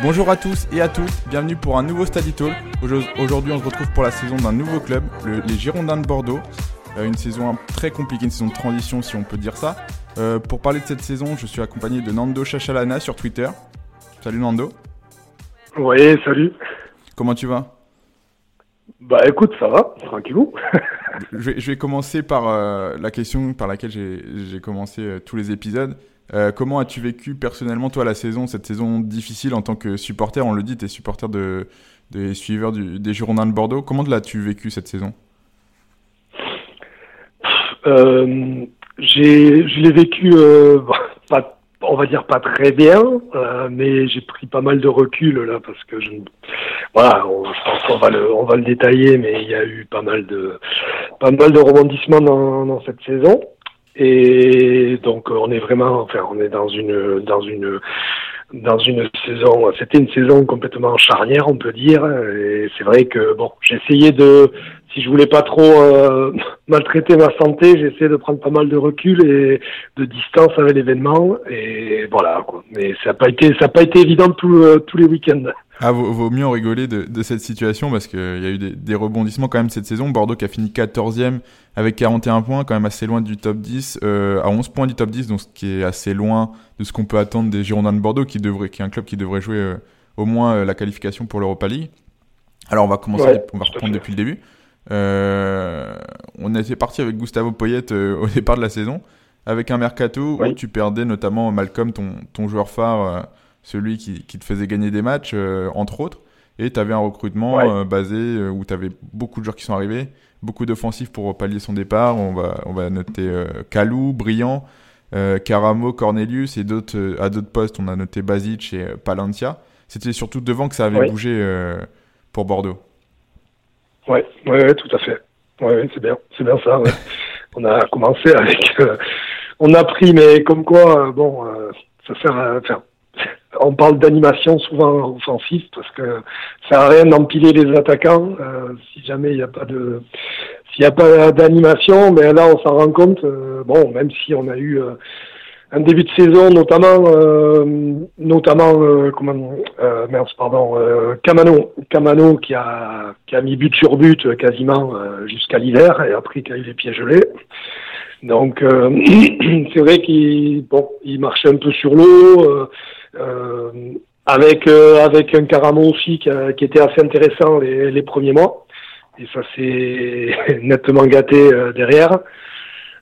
Bonjour à tous et à toutes, bienvenue pour un nouveau Study Talk. Aujourd'hui, on se retrouve pour la saison d'un nouveau club, les Girondins de Bordeaux. Euh, une saison très compliquée, une saison de transition si on peut dire ça. Euh, pour parler de cette saison, je suis accompagné de Nando Chachalana sur Twitter. Salut Nando. Oui, salut. Comment tu vas? Bah écoute, ça va, tranquillou. je, vais, je vais commencer par euh, la question par laquelle j'ai commencé tous les épisodes. Comment as-tu vécu personnellement, toi, la saison, cette saison difficile en tant que supporter? On le dit, tu es supporter de, des suiveurs des Girondins de Bordeaux. Comment l'as-tu vécu cette saison? Euh, je l'ai vécu, euh, pas, on va dire pas très bien, euh, mais j'ai pris pas mal de recul là parce que je, voilà, je pense qu'on va le, on va le détailler, mais il y a eu pas mal de, pas mal de rebondissements dans cette saison. Et donc on est vraiment, enfin on est dans une, dans une, dans une saison, c'était une saison complètement charnière, on peut dire. Et c'est vrai que bon, j'ai essayé de, si je voulais pas trop euh, maltraiter ma santé, j'ai essayé de prendre pas mal de recul et de distance avec l'événement. Et voilà quoi. Mais ça n'a pas été, ça n'a pas été évident tout, euh, tous les week-ends. Ah, vaut, vaut, mieux en rigoler de, de cette situation parce qu'il y a eu des, des, rebondissements quand même cette saison. Bordeaux qui a fini 14e avec 41 points, quand même assez loin du top 10, euh, à 11 points du top 10, donc ce qui est assez loin de ce qu'on peut attendre des Girondins de Bordeaux, qui, devrait, qui est un club qui devrait jouer au moins la qualification pour l'Europa League. Alors on va commencer, ouais, on va reprendre depuis le début. Euh, on était parti avec Gustavo Poyet au départ de la saison, avec un mercato oui. où tu perdais notamment Malcolm, ton, ton joueur phare celui qui, qui, te faisait gagner des matchs, euh, entre autres. Et tu avais un recrutement ouais. euh, basé euh, où tu avais beaucoup de joueurs qui sont arrivés, beaucoup d'offensifs pour pallier son départ. On va, on va noter Kalou, Brillant, Caramo, Cornelius et d'autres à d'autres postes. On a noté Basic et Palencia. C'était surtout devant que ça avait oui. bougé pour Bordeaux. Ouais, ouais, tout à fait. Ouais, c'est bien, c'est bien ça. Ouais. on a commencé avec, on a pris, mais comme quoi, bon, ça sert à faire on parle d'animation souvent offensive parce que ça à rien d'empiler les attaquants euh, si jamais il n'y a pas de s'il n'y a pas d'animation mais là on s'en rend compte euh, bon même si on a eu euh, un début de saison notamment notamment comment merde pardon Camano. Camano qui a qui a mis but sur but quasiment jusqu'à l'hiver et après qui a eu les pieds donc c'est vrai qu'il bon il marchait un peu sur l'eau euh, avec euh, avec un Caramo aussi qui, a, qui, était assez intéressant les, les premiers mois. Et ça s'est nettement gâté euh, derrière.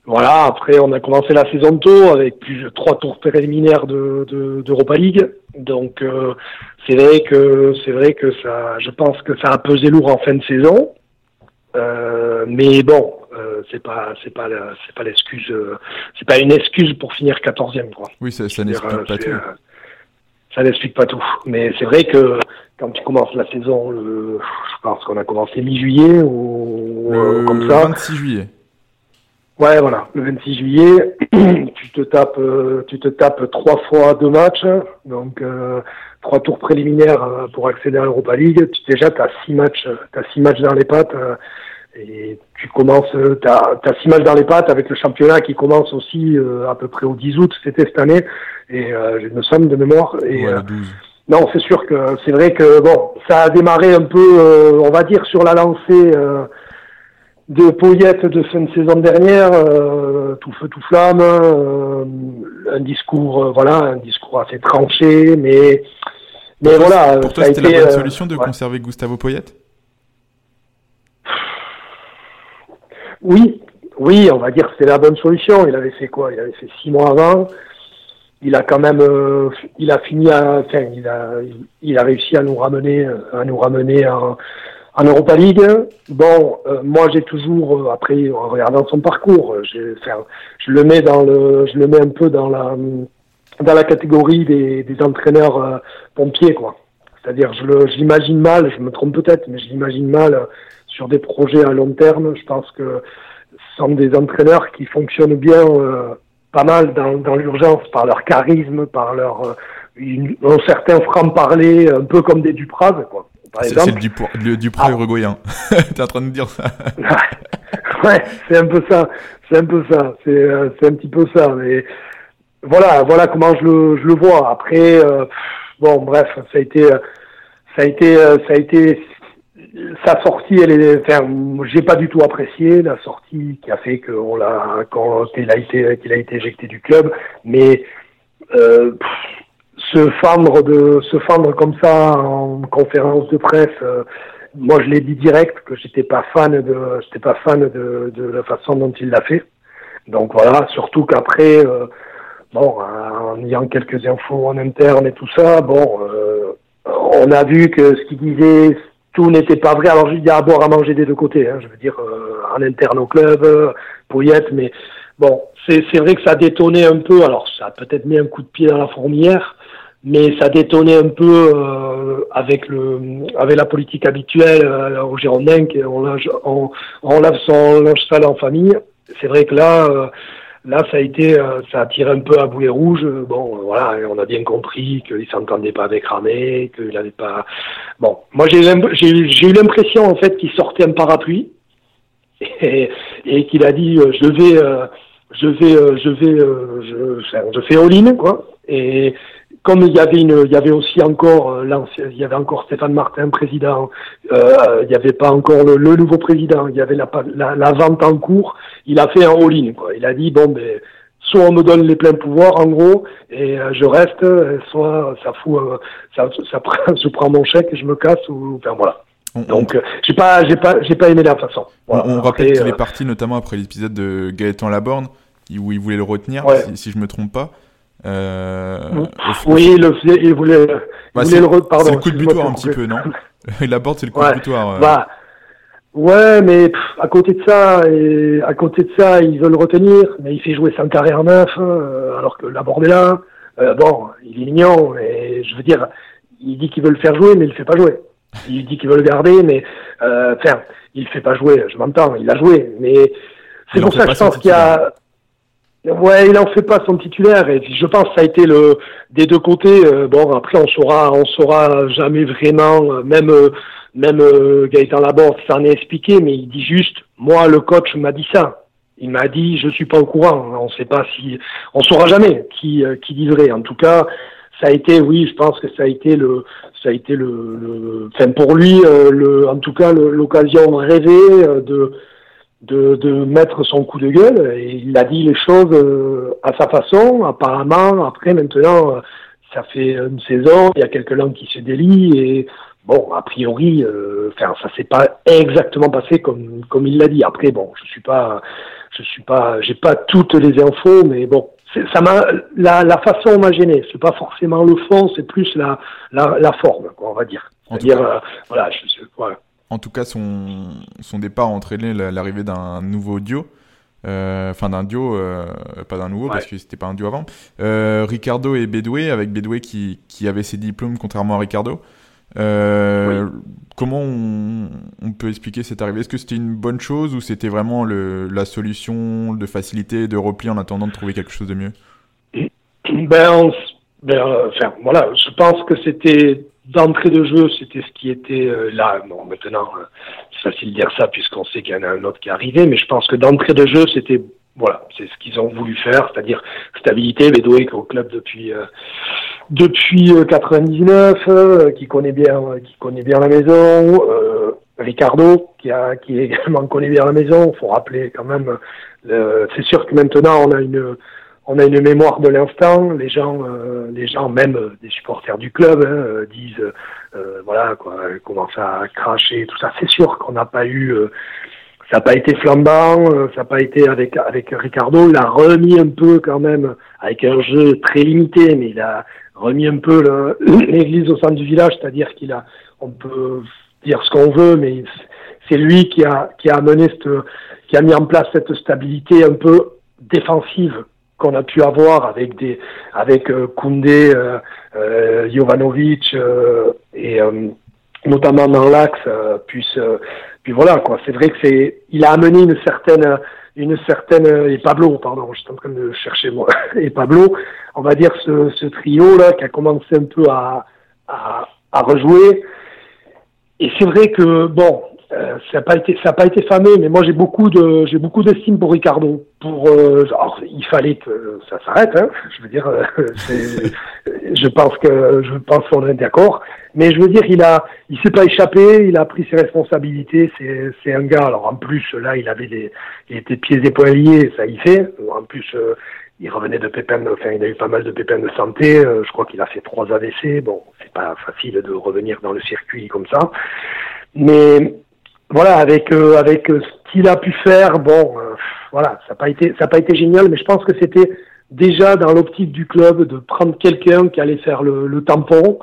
Voilà, après on a commencé la saison tôt avec plus de trois tours préliminaires de d'Europa de, League. Donc euh, c'est vrai que c'est vrai que ça je pense que ça a pesé lourd en fin de saison. Euh, mais bon, euh, c'est pas c'est pas c'est pas l'excuse c'est pas une excuse pour finir 14e quoi. Oui, ça, ça n'explique pas tout ça n'explique pas tout. Mais c'est vrai que quand tu commences la saison, je pense qu'on a commencé mi-juillet ou comme ça. 26 juillet. Ouais, voilà, le 26 juillet, tu te tapes, tu te tapes trois fois deux matchs, donc euh, trois tours préliminaires pour accéder à l'Europa League. Tu déjà t'as six matchs, t'as six matchs dans les pattes. Et tu commences, tu as, six matchs dans les pattes avec le championnat qui commence aussi euh, à peu près au 10 août, c'était cette année, et euh, j'ai une somme de mémoire. Et, ouais, euh, 12. non, c'est sûr que c'est vrai que bon, ça a démarré un peu, euh, on va dire, sur la lancée euh, de Poyette de fin de saison dernière, euh, tout feu tout flamme, un discours, voilà, un discours assez tranché, mais mais pour voilà. Pour toi, c'était la bonne solution de ouais. conserver Gustavo Poyette Oui, oui, on va dire que c'est la bonne solution. Il avait fait quoi? Il avait fait six mois avant. Il a quand même, euh, il a fini à, enfin, il a, il a réussi à nous ramener, à nous ramener en, en Europa League. Bon, euh, moi j'ai toujours, après en regardant son parcours, enfin, je le mets dans le, je le mets un peu dans la, dans la catégorie des, des entraîneurs euh, pompiers, quoi. C'est-à-dire, je le, je l'imagine mal, je me trompe peut-être, mais je l'imagine mal sur des projets à long terme. Je pense que ce sont des entraîneurs qui fonctionnent bien euh, pas mal dans, dans l'urgence par leur charisme, par leur euh, une, un certain franc-parler, un peu comme des Dupraz, quoi. C'est le Duprat, le Duprat ah. uruguayen. T'es en train de dire ça Ouais, c'est un peu ça. C'est un peu ça. C'est euh, un petit peu ça. Mais voilà, voilà comment je le, je le vois. Après, euh, bon, bref, ça a été, ça a été, ça a été, sa sortie, elle est, enfin, j'ai pas du tout apprécié la sortie qui a fait qu'on l'a, quand il a été, qu'il a été éjecté du club, mais euh, se fendre de, se fendre comme ça en conférence de presse. Euh, moi, je l'ai dit direct que j'étais pas fan de, j'étais pas fan de, de la façon dont il l'a fait. Donc voilà, surtout qu'après, euh, bon, en ayant quelques infos en interne et tout ça, bon, euh, on a vu que ce qu'il disait, tout n'était pas vrai. Alors, il y a à boire à manger des deux côtés, hein, je veux dire, euh, en interne au club, euh, Pouillette, mais bon, c'est vrai que ça détonnait un peu. Alors, ça a peut-être mis un coup de pied dans la fourmilière, mais ça détonnait un peu euh, avec le avec la politique habituelle euh, au Girondin, on, on, on lave son linge sale en famille. C'est vrai que là, Là, ça a été, euh, ça a tiré un peu à boulet rouge. Bon, voilà, on a bien compris qu'il s'entendait pas avec Ramé, qu'il n'avait pas. Bon, moi j'ai eu l'impression en fait qu'il sortait un parapluie et, et qu'il a dit euh, je vais, euh, je vais, je vais, je, je fais all-in quoi. Et comme il y avait une, il y avait aussi encore euh, il y avait encore Stéphane Martin président, euh, il n'y avait pas encore le, nouveau président, il y avait la, la, vente en cours. Il a fait un all-in quoi. Il a dit bon ben soit on me donne les pleins pouvoirs en gros et euh, je reste, soit ça fout, ça, ça, prend, je prends mon chèque et je me casse ou enfin voilà. Donc j'ai pas j'ai pas j'ai pas aimé la façon. On, rappelle qu'il est parti notamment après l'épisode de Gaëtan Laborne où il voulait le retenir si, si je me trompe pas. Euh, oui, il, le, il voulait, bah, voulait le pardon. C'est le coup de butoir un petit peu, non La porte, c'est le coup de butoir. Euh. Bah, ouais, mais à côté de ça, et à côté de ça, ils veulent le retenir, mais il fait jouer sans carrière neuf, euh, alors que la bord est là. Euh, bon, il est mignon, et je veux dire, il dit qu'il veut le faire jouer, mais il le fait pas jouer. Il dit qu'il veut le garder, mais enfin, il le fait pas jouer. Je m'entends, il a joué, mais c'est pour ça que je pense qu'il y a Ouais, il en fait pas son titulaire et je pense que ça a été le des deux côtés. Euh, bon, après on saura, on saura jamais vraiment. Euh, même euh, même Gaëtan Laborde s'en est expliqué, mais il dit juste, moi le coach m'a dit ça. Il m'a dit, je suis pas au courant. On sait pas si, on saura jamais qui qui dit. En tout cas, ça a été, oui, je pense que ça a été le, ça a été le, le enfin pour lui, le, en tout cas l'occasion rêvée de de, de, mettre son coup de gueule. Et il a dit les choses euh, à sa façon. Apparemment, après, maintenant, euh, ça fait une saison, il y a quelques langues qui se délient et bon, a priori, euh, enfin, ça s'est pas exactement passé comme comme il l'a dit. Après, bon, je suis pas, je suis pas, j'ai pas toutes les infos, mais bon, ça m'a la, la façon m'a gêné. C'est pas forcément le fond, c'est plus la, la, la forme, quoi, on va dire. C'est-à-dire, voilà, je, voilà en tout cas, son, son départ a entraîné l'arrivée d'un nouveau duo. Euh, enfin, d'un duo, euh, pas d'un nouveau, parce que c'était pas un duo avant. Euh, Ricardo et Bedoué, avec Bedoué qui, qui avait ses diplômes, contrairement à Ricardo. Comment on, peut expliquer cette arrivée? Est-ce que c'était une bonne chose ou c'était vraiment le, la solution de facilité, de repli en attendant de trouver quelque chose de mieux? Ben, ben voilà, je pense que c'était d'entrée de jeu, c'était ce qui était euh, là. Bon, maintenant, euh, c'est facile de dire ça puisqu'on sait qu'il y en a un autre qui est arrivé, mais je pense que d'entrée de jeu, c'était voilà, c'est ce qu'ils ont voulu faire, c'est-à-dire stabilité. Bédoué est au club depuis euh, depuis 99, qui connaît bien qui connaît bien la maison. Ricardo, qui a qui également connaît bien la maison. Faut rappeler quand même. c'est sûr que maintenant on a une on a une mémoire de l'instant. Les gens, euh, les gens, même euh, des supporters du club, hein, euh, disent, voilà, quoi, commencent à cracher, tout ça. C'est sûr qu'on n'a pas eu, ça n'a pas été flambant, ça n'a pas été avec avec Ricardo. Il a remis un peu quand même avec un jeu très limité, mais il a remis un peu l'église au centre du village, c'est-à-dire qu'il a, on peut dire ce qu'on veut, mais c'est lui qui a qui a amené cette, qui a mis en place cette stabilité un peu défensive qu'on a pu avoir avec des avec euh, Koundé, euh, euh, Jovanovic et notamment dans l'axe, puis puis voilà quoi. C'est vrai que c'est il a amené une certaine une certaine et Pablo pardon, je suis en train de chercher moi et Pablo, on va dire ce, ce trio là qui a commencé un peu à à, à rejouer. Et c'est vrai que bon, euh, ça n'a pas été ça a pas été fameux, mais moi j'ai beaucoup de j'ai beaucoup d'estime pour Ricardo. Pour euh, il fallait que ça s'arrête. Hein, je veux dire, euh, je pense que je pense qu'on est d'accord. Mais je veux dire, il a, il s'est pas échappé, il a pris ses responsabilités. C'est, c'est un gars. Alors en plus, là, il avait des, il était pieds et poings liés, ça y fait. En plus, euh, il revenait de pépins, enfin, il a eu pas mal de pépins de santé. je crois qu'il a fait trois AVC. Bon, c'est pas facile de revenir dans le circuit comme ça. Mais voilà, avec avec ce qu'il a pu faire, bon, voilà, ça n'a pas été, ça n'a pas été génial, mais je pense que c'était déjà dans l'optique du club de prendre quelqu'un qui allait faire le, tampon.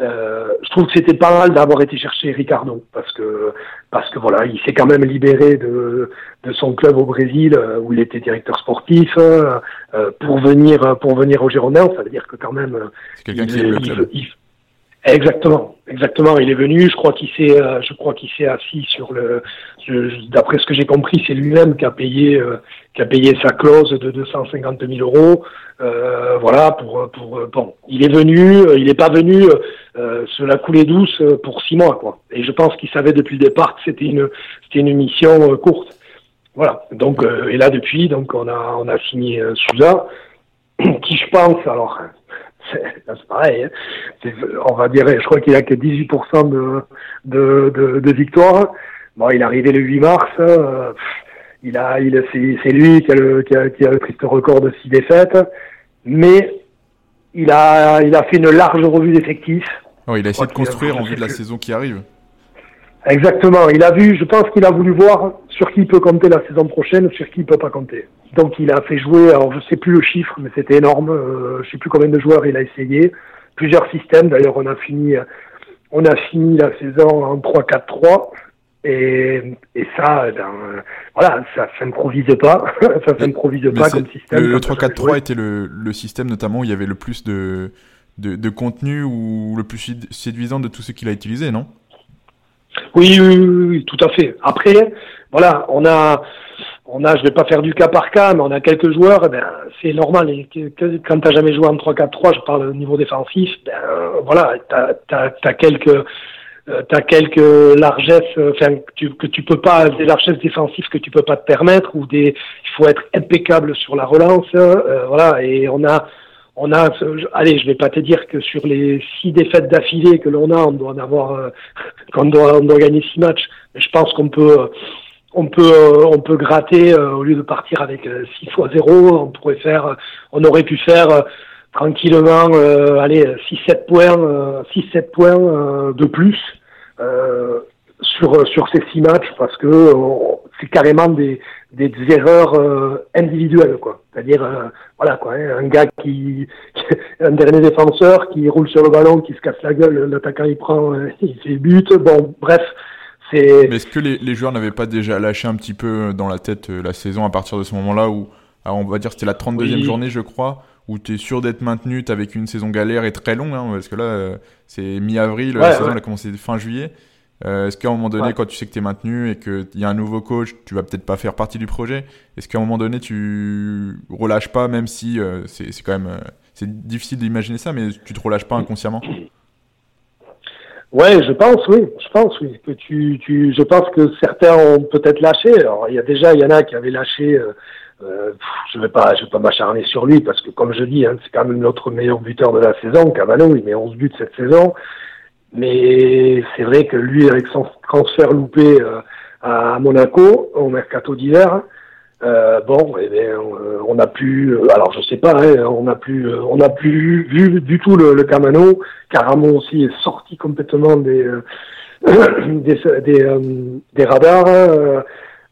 Euh, je trouve que c'était pas mal d'avoir été chercher Ricardo parce que parce que voilà, il s'est quand même libéré de, de son club au Brésil euh, où il était directeur sportif euh, pour venir pour venir au Girondins. Ça veut dire que quand même, c'est quelqu'un qui aime le club. Exactement, exactement. Il est venu. Je crois qu'il s'est, euh, je crois qu'il s'est assis sur le. D'après ce que j'ai compris, c'est lui-même qui a payé, euh, qui a payé sa clause de 250 000 euros. Euh, voilà, pour, pour bon, il est venu. Il n'est pas venu se la couler douce pour six mois, quoi. Et je pense qu'il savait depuis le départ que c'était une, c'était une mission courte. Voilà. Donc, et là depuis, donc on a, on a signé Souza, qui je pense, alors c'est pareil. Hein. On va dire, je crois qu'il a que 18% de, de, de, de victoire. Bon, il est arrivé le 8 mars. Euh, il a, il c'est lui qui a, le, qui, a, qui a le triste record de 6 défaites. Mais il a, il a fait une large revue d'effectifs. Oh, il a essayé de construire en vue de la saison qui arrive. Exactement. Il a vu, je pense qu'il a voulu voir sur qui il peut compter la saison prochaine, sur qui il peut pas compter. Donc il a fait jouer, alors je sais plus le chiffre, mais c'était énorme. Euh, je sais plus combien de joueurs il a essayé. Plusieurs systèmes. D'ailleurs, on a fini, on a fini la saison en 3-4-3. Et, et ça, ben, voilà, ça s'improvise pas. ça s'improvise pas comme système. Le, 3-4-3 était le, le système notamment où il y avait le plus de, de, de contenu ou le plus séduisant de tout ce qu'il a utilisé, non? Oui, oui, oui, tout à fait. Après, voilà, on a, on a, je vais pas faire du cas par cas, mais on a quelques joueurs, eh ben, c'est normal. Et quand t'as jamais joué en 3-4-3, je parle au niveau défensif, ben, voilà, t'as, as, quelques, euh, t'as quelques largesses, enfin, que, que tu peux pas, des largesses défensives que tu peux pas te permettre, ou des, il faut être impeccable sur la relance, euh, voilà, et on a, on a, allez, je vais pas te dire que sur les six défaites d'affilée que l'on a, on doit en avoir, euh, qu'on doit, on doit gagner six matchs. Mais je pense qu'on peut, on peut, euh, on peut gratter euh, au lieu de partir avec 6 fois 0, on pourrait faire, on aurait pu faire tranquillement, allez, 6-7 points, 6-7 points de plus sur sur ces six matchs parce que c'est carrément des des, erreurs euh, individuelles quoi. C'est-à-dire euh, voilà quoi hein, un gars qui un dernier défenseur qui roule sur le ballon qui se casse la gueule l'attaquant il prend euh, il fait but bon bref mais est-ce que les, les joueurs n'avaient pas déjà lâché un petit peu dans la tête la saison à partir de ce moment-là où on va dire c'était la 32e journée je crois où tu es sûr d'être maintenu, tu avec une saison galère et très longue, hein, parce que là, c'est mi-avril, la saison elle a commencé fin juillet. Euh, est-ce qu'à un moment donné, quand tu sais que tu es maintenu et qu'il y a un nouveau coach, tu vas peut-être pas faire partie du projet Est-ce qu'à un moment donné, tu relâches pas, même si euh, c'est quand même euh, c'est difficile d'imaginer ça, mais tu te relâches pas inconsciemment? Ouais, je pense, oui, je pense, oui, que tu, tu, je pense que certains ont peut-être lâché. Alors, il y a déjà, il y en a qui avaient lâché. Euh, je vais pas, je vais pas m'acharner sur lui parce que, comme je dis, hein, c'est quand même notre meilleur buteur de la saison. Cavano, il met 11 buts cette saison. Mais c'est vrai que lui, avec son transfert loupé euh, à Monaco au mercato d'hiver, euh, bon, eh bien, on n'a plus, euh, alors je sais pas, hein, on n'a plus, on n'a plus vu du tout le, le Camano. Caramo aussi est sorti complètement des des, des, des, radars.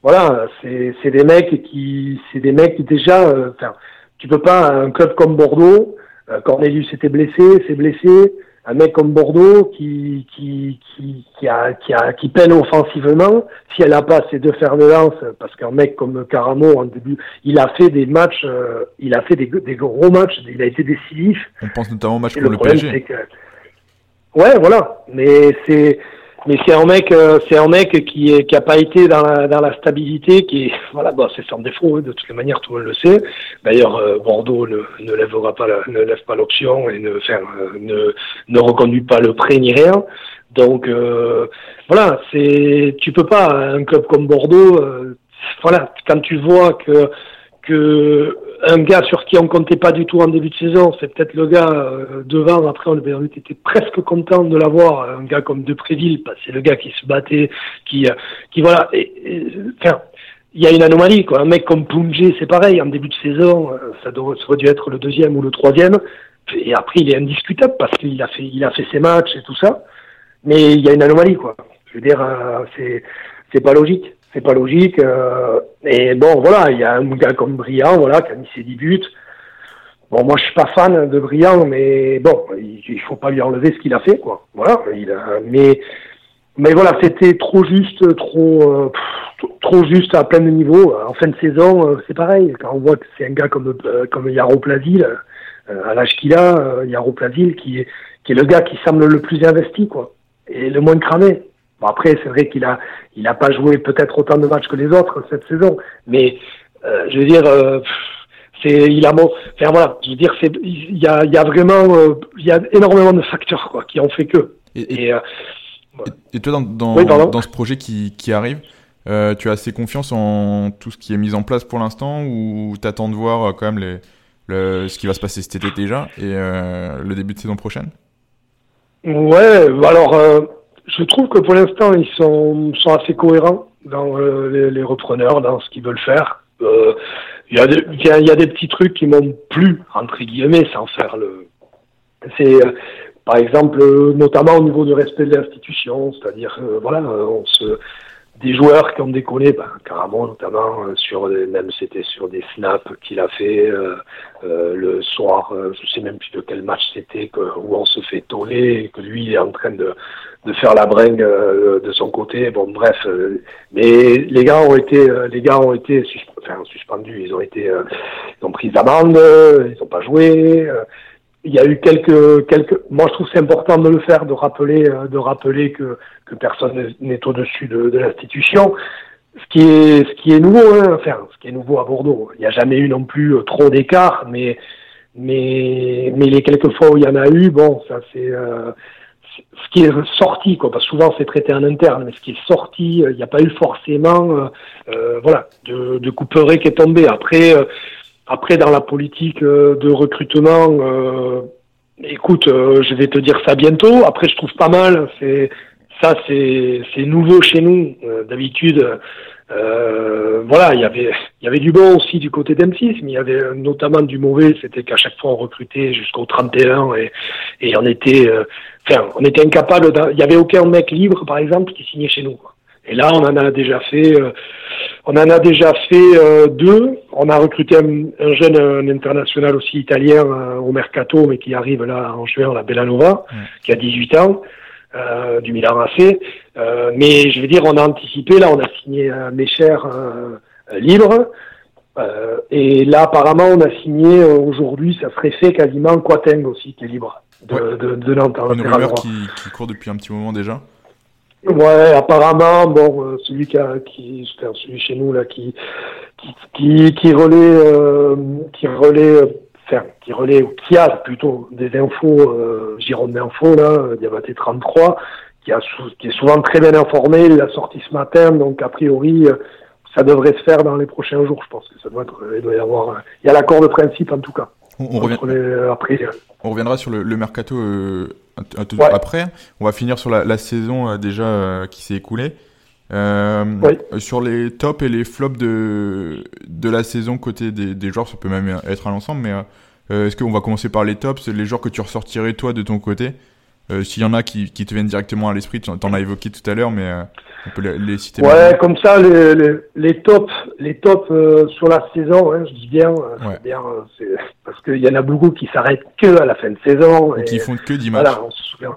voilà, c'est c'est des mecs qui, c'est des mecs qui déjà, enfin, tu peux pas un club comme Bordeaux. Cornelius était blessé, s'est blessé un mec comme Bordeaux qui qui qui qui, a, qui, a, qui peine offensivement, si elle a pas ces deux fers de lance, parce qu'un mec comme Caramo en début, il a fait des matchs, euh, il a fait des, des, gros matchs, il a été décisif. On pense notamment au match contre le, le PSG. Que... Ouais, voilà, mais c'est mais c'est un mec, euh, c'est un mec qui est, qui a pas été dans la, dans la stabilité, qui voilà, bon, c'est son défaut, hein, de toutes les manières, tout le monde le sait. D'ailleurs, euh, Bordeaux ne, ne lèvera pas, la, ne lève pas l'option et ne, enfin, euh, ne, ne reconduit pas le prêt ni rien. Donc, voilà, c'est, tu peux pas, un club comme Bordeaux, voilà, quand tu vois que, que un gars sur qui on comptait pas du tout en début de saison, c'est peut-être le gars devant. Après, on était presque content de l'avoir, un gars comme Depréville, que c'est le gars qui se battait, qui, qui voilà. enfin, il y a une anomalie, quoi. Un mec comme Punje, c'est pareil. En début de saison, ça, doit, ça aurait dû être le deuxième ou le troisième. Et après, il est indiscutable parce qu'il a fait, il a fait ses matchs et tout ça. Mais il y a une anomalie, quoi. Je veux dire, euh, c'est, c'est pas logique. C'est pas logique. Euh, et bon, voilà, il y a un gars comme Briand, voilà, qui a mis ses 10 buts. Bon, moi, je suis pas fan de Briand, mais bon, il, faut pas lui enlever ce qu'il a fait, quoi. Voilà. Il a, mais, mais voilà, c'était trop juste, trop, euh, trop juste à plein de niveaux. En fin de saison, c'est pareil. Quand on voit que c'est un gars comme, comme Yaro Plaville, à l'âge qu'il a, Yaro Plaville, qui est, qui est le gars qui semble le plus investi, quoi et le moins cramé. Bon, après, c'est vrai qu'il a, il a pas joué peut-être autant de matchs que les autres cette saison, mais euh, je veux dire, euh, c'est, il a bon, enfin voilà, je veux dire, c'est, il y a, il y a vraiment, euh, il y a énormément de facteurs quoi, qui ont fait que. Et, et, et, toi, dans, dans, dans, ce projet qui, qui arrive, tu as assez confiance en tout ce qui est mis en place pour l'instant, ou t'attends de voir quand même les, le, ce qui va se passer cet été déjà et le début de saison prochaine? Ouais, alors euh, je trouve que pour l'instant ils sont, assez cohérents dans euh, les, repreneurs, dans ce qu'ils veulent faire. Euh, il y, a des, petits trucs qui m'ont plu entre guillemets sans faire le. C'est par exemple notamment au niveau du respect de l'institution, c'est-à-dire voilà, on se des joueurs qui ont décollé, ben, carrément, notamment euh, sur même c'était sur des snaps qu'il a fait euh, euh, le soir, je sais même plus de quel match c'était, où on se fait toller, que lui est en train de, de faire la bringue de son côté. Bon, bref, mais les gars ont été, les gars ont été enfin, suspendus, ils ont été, ils ont pris d'amende, ils n'ont pas joué il y a eu quelques quelques moi je trouve c'est important de le faire de rappeler de rappeler que que personne n'est au-dessus de, de l'institution. Ce qui est, ce qui est nouveau, hein, enfin, ce qui est nouveau à Bordeaux. Il n'y a jamais eu non plus euh, trop d'écart, mais, mais, mais les quelques fois où il y en a eu, bon, ça c'est, euh, ce qui est sorti, quoi, parce que souvent c'est traité en interne, mais ce qui est sorti, euh, il n'y a pas eu forcément, euh, voilà, de, de qui est tombé. Après, après dans la politique de recrutement, écoute, je vais te dire ça bientôt. Après, je trouve pas mal, c'est ça c'est nouveau chez nous. Euh, d'habitude, euh, voilà, il y avait il y avait du bon aussi du côté d'M6, mais il y avait notamment du mauvais. C'était qu'à chaque fois on recrutait jusqu'au 31 et et on était euh, enfin on était incapable. Il y avait aucun mec libre par exemple qui signait chez nous. Et là, on en a déjà fait, on en a déjà fait deux. On a recruté un, jeune international aussi italien au mercato, mais qui arrive là en juin, la Bellanova, qui a 18 ans. Euh, du Milan AC. Euh, mais je veux dire, on a anticipé, là, on a signé euh, libre. et là, apparemment, on a signé aujourd'hui, ça serait fait quasiment Quateng aussi, qui est libre de, de, de Nantes. Une rumeur qui, qui, court depuis un petit moment déjà. Ouais, apparemment, bon, celui qui, a, qui, celui chez nous là, qui, qui, qui, relaie, qui relaie enfin, qui relaie, ou qui a plutôt des infos, euh, Gironde d'info, là, Diabaté 33, qui, a, qui est souvent très bien informé, il l'a sorti ce matin, donc a priori, euh, ça devrait se faire dans les prochains jours, je pense que ça doit être, il doit y avoir, il y a l'accord de principe en tout cas. On, revient... après, on reviendra sur le, le mercato euh, un, peu après. On va finir sur la, la saison euh, déjà euh, qui s'est écoulée. Euh, Sur les tops et les flops de, de la saison côté des, des joueurs, ça peut même être à l'ensemble, mais euh, est-ce qu'on va commencer par les tops, les joueurs que tu ressortirais toi de ton côté? Euh, S'il y en a qui, qui, te viennent directement à l'esprit, tu en as évoqué tout à l'heure, mais euh, on peut les, citer. Ouais, comme ça, les, les, les tops, les tops sur la saison, hein, je dis bien, ouais. bien parce qu'il y en a beaucoup qui s'arrêtent que à la fin de saison. et qui font que 10 matchs. Voilà, on se souvient.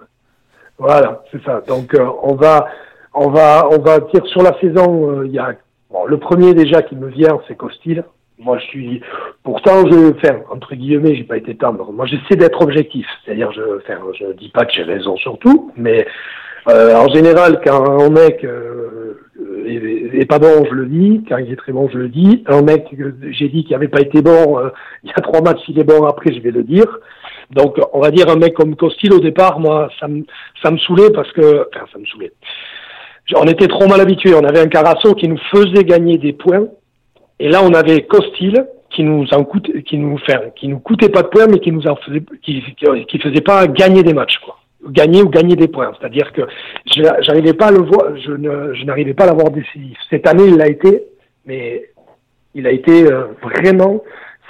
Voilà, c'est ça. Donc on va on va, on va dire sur la saison, euh, il y a bon, le premier déjà qui me vient, c'est Costil. Moi, je suis, pourtant, je, enfin, entre guillemets, j'ai pas été tendre. Moi, j'essaie d'être objectif. C'est-à-dire, je, enfin, je dis pas que j'ai raison sur tout, mais euh, en général, quand un mec euh, est, pas bon, je le dis. Quand il est très bon, je le dis. Un mec, j'ai dit qu'il avait pas été bon, euh, il y a trois matchs, il est bon. Après, je vais le dire. Donc, on va dire un mec comme Costil au départ, moi, ça me, ça me saoulait parce que, enfin, ça me saoulait on était trop mal habitués. On avait un Carasso qui nous faisait gagner des points. Et là, on avait Costil qui nous en coûte, qui nous fait, qui nous coûtait pas de points, mais qui nous en faisait, qui, qui, faisait pas gagner des matchs, quoi. Gagner ou gagner des points. C'est-à-dire que j'arrivais pas à le voir, je ne, je n'arrivais pas à l'avoir décisif. Cette année, il l'a été, mais il a été euh, vraiment,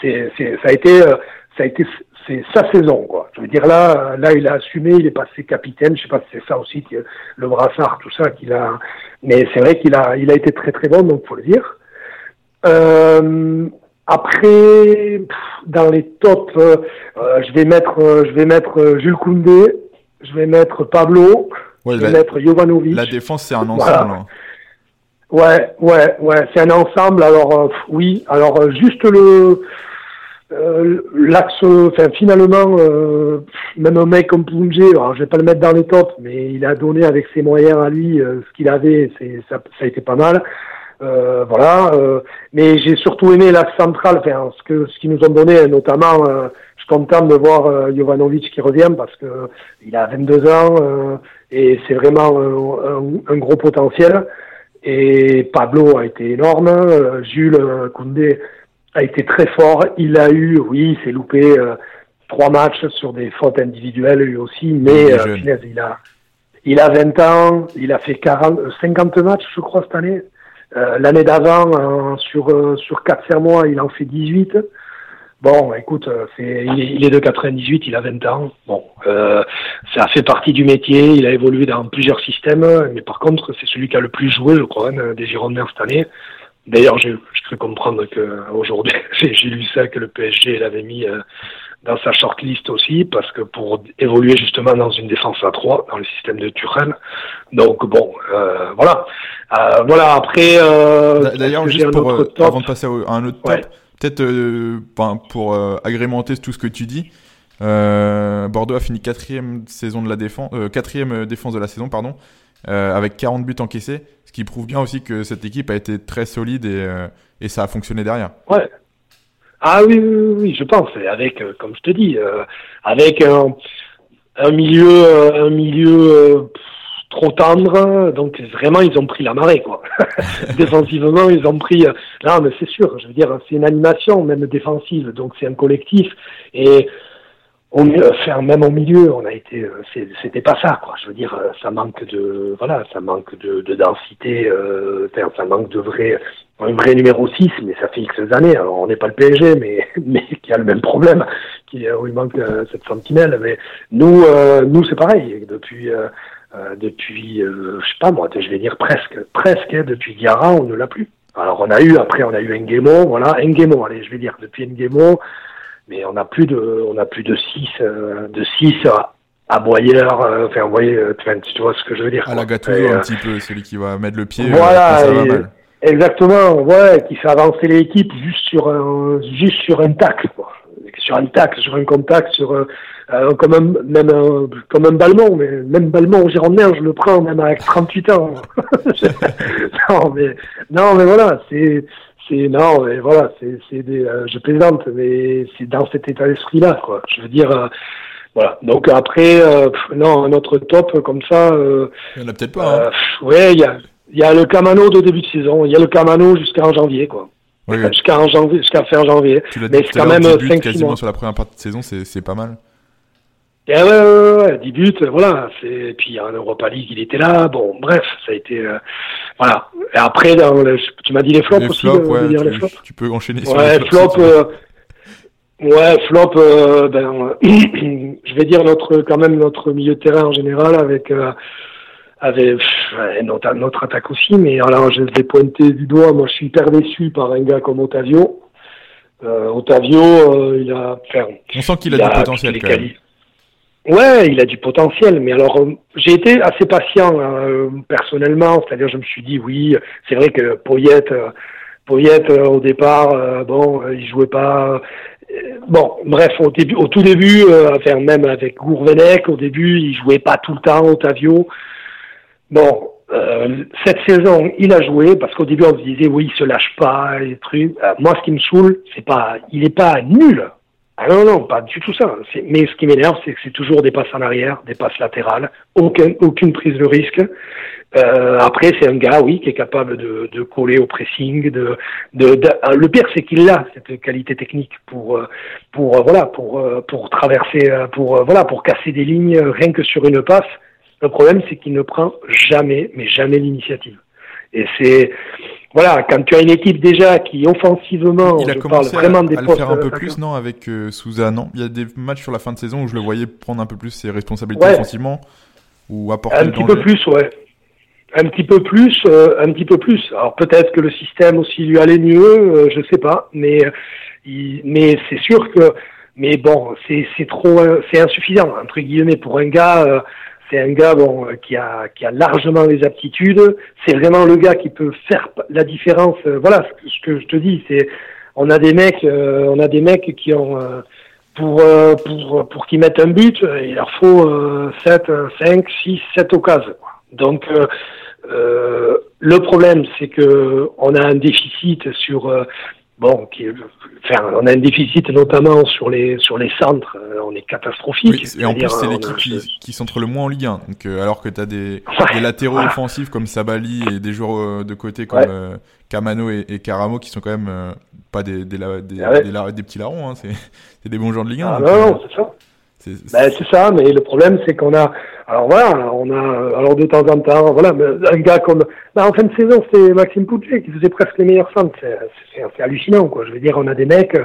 c'est, ça a été, euh, ça a été, c'est sa saison, quoi. Je veux dire là, là, il a assumé, il est passé capitaine. Je sais pas si c'est ça aussi, le brassard, tout ça qu'il a. Mais c'est vrai qu'il a, il a été très très bon, donc faut le dire. Euh, après, dans les tops, euh, euh, je vais mettre, euh, je vais mettre Jules Koundé, je vais mettre Pablo, je vais mettre Jovanovic. La défense, c'est un ensemble. Hein. Ouais, ouais, ouais, c'est un ensemble. Alors oui, alors juste le l'axe, enfin finalement, même un mec comme Pungé, alors je vais pas le mettre dans les tops, mais il a donné avec ses moyens à lui ce qu'il avait, c'est ça, ça a été pas mal. Euh, voilà. Euh, mais j'ai surtout aimé l'axe central, enfin, ce que ce qu'ils nous ont donné, notamment. Euh, je suis content de voir Jovanovic qui revient parce que il a 22 ans et c'est vraiment un, un, gros potentiel. Et Pablo a été énorme. Jules Koundé a été très fort. Il a eu, oui, il s'est loupé trois matchs sur des fautes individuelles lui aussi, mais il a il a 20 ans, il a fait 40, 50 matchs, je crois, cette année. Euh, l'année d'avant, euh, sur euh, sur 4 mois, il en fait 18. Bon, écoute, c'est, il, est, de 98, il a 20 ans. Bon, euh, ça fait partie du métier. Il a évolué dans plusieurs systèmes, mais par contre, c'est celui qui a le plus joué, je crois, hein, des Girondins cette année. D'ailleurs, je, je peux comprendre que aujourd'hui, j'ai lu ça que le PSG l'avait mis dans sa shortlist aussi, parce que pour évoluer justement dans une défense à 3, dans le système de Tuchel. Donc bon, euh, voilà. Euh, voilà, après... Euh, D'ailleurs, juste pour, euh, avant de passer à un autre top, peut-être euh, pour agrémenter tout ce que tu dis, Bordeaux a fini quatrième saison de la défense, quatrième défense de la saison, pardon, avec 40 buts encaissés, ce qui prouve bien aussi que cette équipe a été très solide et, et ça a fonctionné derrière. Ouais, ah oui, oui, oui, je pense. Avec, euh, comme je te dis, euh, avec un, un, milieu, euh, un milieu trop tendre. Donc vraiment, ils ont pris la marée, quoi. Défensivement, ils ont pris. Là, mais c'est sûr. Je veux dire, c'est une animation même défensive. Donc c'est un collectif et on enfin, même au milieu, on a été, c'était pas ça, quoi. Je veux dire, ça manque de, voilà, ça manque de, de densité, euh, ça manque de vrai, un vrai numéro 6, mais ça fait X années. Alors, on n'est pas le PSG, mais, mais qui a le même problème, qui, où il manque euh, cette sentinelle. Mais nous, euh, nous c'est pareil. Depuis, euh, euh depuis je sais pas moi, je vais dire presque, presque, hein, depuis Diarra, on ne l'a plus. Alors, on a eu, après, on a eu Nguemo, voilà, Nguemo, allez, je vais dire, depuis Nguemo, mais on n'a plus de, on a plus de 6, de 6 à Boyeur, enfin, vous voyez, tu vois ce que je veux dire. À la Gattuso, un petit peu, celui qui va mettre le pied. Voilà, mal. Exactement, ouais, qui fait avancer l'équipe juste sur un, juste sur un tac, quoi. Sur un tac, sur un contact, sur euh, comme un, même un, comme un ballon, mais même ballon au Girondin, je le prends même avec 38 ans. non, mais, non, mais voilà, c'est, c'est, non, mais voilà, c'est, c'est des, euh, je plaisante, mais c'est dans cet état d'esprit-là, quoi. Je veux dire, euh, voilà. Donc après, non, un autre top comme ça. il y en a peut-être pas. Hein. ouais, il y a. Il y a le Camano de début de saison, il y a le Camano jusqu'à janvier, quoi. Oui, Jusqu'à janvier, jusqu'à fin janvier. Mais c'est quand même 5 quasiment sur la première partie de saison, c'est pas mal. Et ouais, ouais, ouais, 10 buts, voilà. Et puis en Europa League, il était là. Bon, bref, ça a été. Euh, voilà. Et après, dans tu m'as dit les flops aussi. Flops, ouais, tu, les flops. tu peux enchaîner sur ouais, les flops. Euh, ouais, flop, euh, ben, je vais dire notre, quand même notre milieu de terrain en général avec avait notre, notre, attaque aussi, mais alors je vais pointer du doigt. Moi, je suis hyper déçu par un gars comme Otavio. Euh, Otavio, euh, il a. Enfin, On sent qu'il a, du potentiel quand même. Ouais, il a du potentiel, mais alors euh, j'ai été assez patient hein, personnellement, c'est-à-dire je me suis dit oui, c'est vrai que Poyette, Poyette au départ, bon, il jouait pas. Bon, bref, au début, au tout début, même avec Gourvenec, au début, il jouait pas tout le temps Otavio. Bon, euh, cette saison, il a joué parce qu'au début on se disait oui, il se lâche pas, les trucs. Euh, moi, ce qui me saoule, c'est pas, il est pas nul. Ah non, non, pas du tout ça. Mais ce qui m'énerve, c'est que c'est toujours des passes en arrière, des passes latérales, aucun, aucune prise de risque. Euh, après, c'est un gars, oui, qui est capable de, de coller au pressing. De, de, de euh, le pire, c'est qu'il a cette qualité technique pour, euh, pour euh, voilà, pour, pour traverser, pour voilà, pour casser des lignes rien que sur une passe. Le problème, c'est qu'il ne prend jamais, mais jamais l'initiative. Et c'est voilà, quand tu as une équipe déjà qui offensivement, il a commencé vraiment à, des à le faire un peu plus, non, avec euh, Souza, non? Il y a des matchs sur la fin de saison où je le voyais prendre un peu plus ses responsabilités offensivement ou apporter un petit peu plus, ouais. Un petit peu plus, euh, un petit peu plus. Alors peut-être que le système aussi lui allait mieux, euh, je sais pas, mais il, mais c'est sûr que, mais bon, c'est c'est trop, c'est insuffisant entre guillemets pour un gars c'est un gars bon euh, qui a qui a largement les aptitudes. C'est vraiment le gars qui peut faire la différence. Euh, voilà ce que je te dis. C'est on a des mecs, euh, on a des mecs qui ont pour pour pour qu'ils mettent un but, il leur faut 7, 5, 6, 7 occasions. Donc le problème, c'est que on a un déficit sur bon, qui, enfin, on a un déficit notamment sur les sur les centres, euh, on est catastrophique. et en plus c'est euh, l'équipe qui, qui centre le moins en Ligue 1. Donc euh, alors que tu as des, des latéraux offensifs comme Sabali et des joueurs de côté comme Camano et, et, Caramo qui sont quand même pas des des, des, ah des, petits larrons, hein, c'est des bons joueurs de Ligue 1. Ah non, non c'est ça. Ben, c'est ça, mais le problème c'est qu'on a, alors voilà, on a, alors de temps en temps, voilà, un gars comme, ben, en fin de saison c'était Maxime Pouget qui faisait presque les meilleurs centres, c'est hallucinant quoi. Je veux dire, on a des mecs,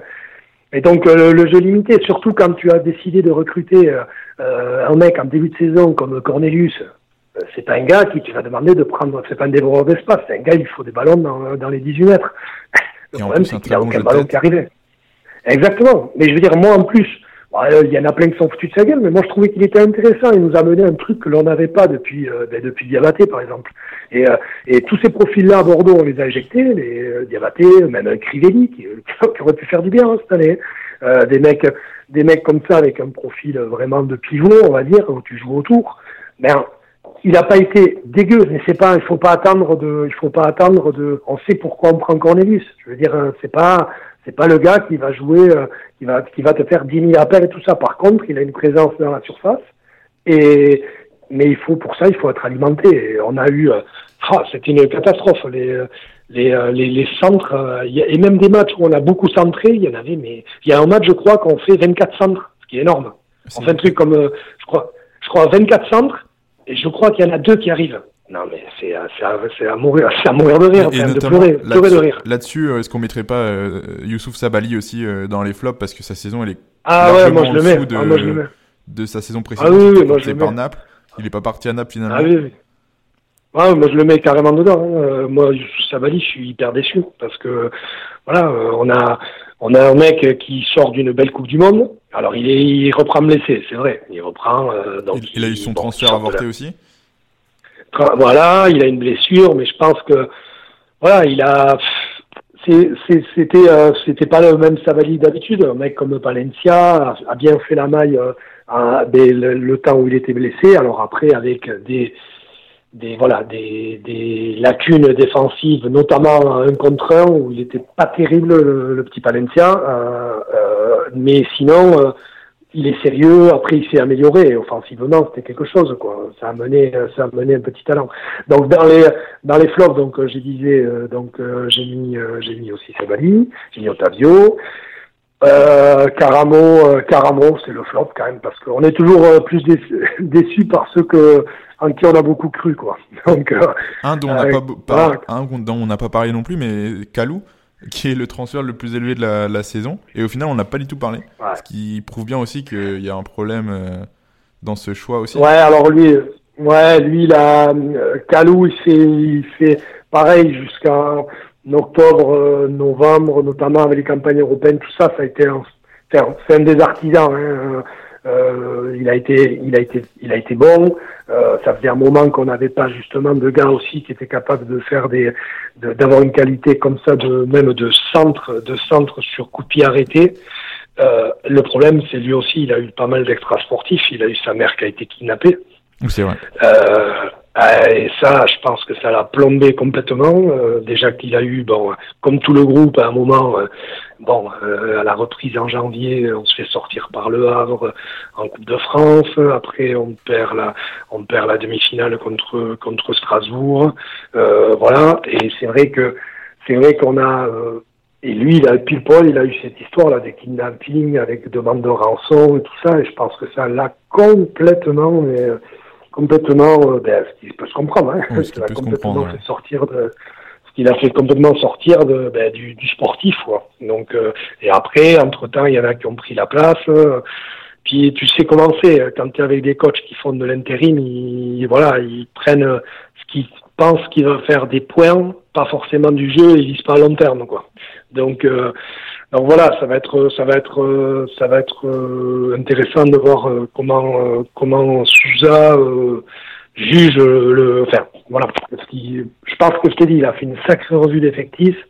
et donc euh, le jeu limité, surtout quand tu as décidé de recruter euh, un mec en début de saison comme Cornelius, euh, c'est pas un gars qui tu vas demander de prendre, c'est pas un dévoreur d'espace, c'est un gars il faut des ballons dans, dans les 18 mètres. Le problème c'est qu'il n'y a aucun ballon qui arrivait. Exactement, mais je veux dire moi en plus il y en a plein qui sont foutus de sa gueule, mais moi je trouvais qu'il était intéressant. Il nous a mené un truc que l'on n'avait pas depuis euh, ben, depuis Diabaté par exemple. Et, euh, et tous ces profils-là à Bordeaux, on les a éjectés. Les euh, Diabaté, même Crivelli qui, qui, aurait pu faire du bien hein, cette année. Euh, des mecs des mecs comme ça avec un profil vraiment de pivot, on va dire, où tu joues autour. Ben, il n'a pas été dégueu, mais c'est pas, il faut pas attendre de, il faut pas attendre de, on sait pourquoi on prend Cornelius. Je veux dire, c'est pas, c'est pas le gars qui va jouer, euh, qui va qui va te faire 10 000 appels et tout ça. Par contre, il a une présence dans la surface. Et mais il faut pour ça, il faut être alimenté. on a eu, euh, ah, c'était une catastrophe. Les les, euh, les, les centres et même des matchs où on a beaucoup centré, il y en avait. Mais il y a un match, je crois, qu'on fait 24 centres, ce qui est énorme. On fait un truc comme, je crois, je crois 24 centres, et je crois qu'il y en a deux qui arrivent. Non, mais c'est à, à, mourir, à mourir de rire, de pleurer, pleurer de rire. Là-dessus, euh, est-ce qu'on mettrait pas euh, Youssouf Sabali aussi euh, dans les flops parce que sa saison, elle est ah ouais, moi je, le mets. De, ah, moi, je le mets. de sa saison précédente. Ah oui, moi je le par Naples. Il est pas parti à Naples finalement. Ah oui, oui. Ah, moi je le mets carrément dedans. Hein. moi, Youssouf Sabali, je suis hyper déçu parce que voilà, on a on a un mec qui sort d'une belle Coupe du Monde. Alors il, est, il reprend laisser, c'est vrai. Il reprend. donc, il, il, a eu son transfert avorté aussi? Voilà, il a une blessure, mais je pense que voilà, il a c'était euh, c'était pas le même Savali d'habitude. Un mec comme Palencia a, bien fait la maille euh, le, temps où il était blessé. Alors après, avec des des voilà des, des lacunes défensives, notamment un contre un où il était pas terrible le, petit Palencia, euh, euh mais sinon il est sérieux. Après, il s'est amélioré offensivement. C'était quelque chose, quoi. Ça a mené, ça a mené un petit talent. Donc dans les dans les flops, donc euh, j'ai disais, euh, donc euh, j'ai mis j'ai mis aussi Sabali, j'ai mis Otavio. Euh, Caramo, Caramo, c'est le flop quand même parce qu'on est toujours plus déçu, par ceux que en qui on a beaucoup cru, quoi. Donc un dont on n'a pas, un dont on n'a pas parlé non plus, mais Kalou qui est le transfert le plus élevé de la, saison. Et au final, on n'a pas du tout parlé. Ce qui prouve bien aussi qu'il y a un problème euh, dans ce choix aussi. Ouais, alors lui, ouais, lui, là, euh, Kalou, il fait, pareil jusqu'en octobre, euh, novembre, notamment avec les campagnes européennes, tout ça, ça a été un, c'est un des artisans. Hein, euh, il a été, il a été, il a été bon. Euh, ça faisait un moment qu'on n'avait pas justement de gars aussi qui étaient capables de faire des, d'avoir une qualité comme ça, de même de centre, de centre sur coup arrêté. Euh, le problème, c'est lui aussi, il a eu pas mal d'extra sportifs. Il a eu sa mère qui a été kidnappée. C'est vrai. Euh, Euh, et ça, je pense que ça l'a plombé complètement. Euh, déjà qu'il a eu, bon, comme tout le groupe, à un moment, euh, bon, à la reprise en janvier, on se fait sortir par le Havre en Coupe de France. Après, on perd la, on perd la demi-finale contre contre Strasbourg. voilà. Et c'est vrai que c'est vrai qu'on a et lui, il a poil, il a eu cette histoire là des kidnappings avec demande de rançon et tout ça. Et je pense que ça l'a complètement, complètement, euh, ben, ce qui peut se comprendre, hein, oui, ce qu'il a complètement fait sortir de, ce qu'il a fait complètement sortir de, ben, du, du, sportif, quoi. Donc, euh, et après, entre temps, il y en a qui ont pris la place. Euh, puis tu sais comment c'est quand tu es avec des coachs qui font de l'intérim, ils, voilà, ils prennent ce qu'ils pensent qu'ils vont faire des points, pas forcément du jeu, ils visent pas à long terme, quoi. Donc donc voilà, ça va être, ça va être, euh, ça va être euh, intéressant de voir euh, comment, comment Souza juge le. Enfin, voilà. je pense que je t'ai dit, il a fait une sacrée revue d'effectifs.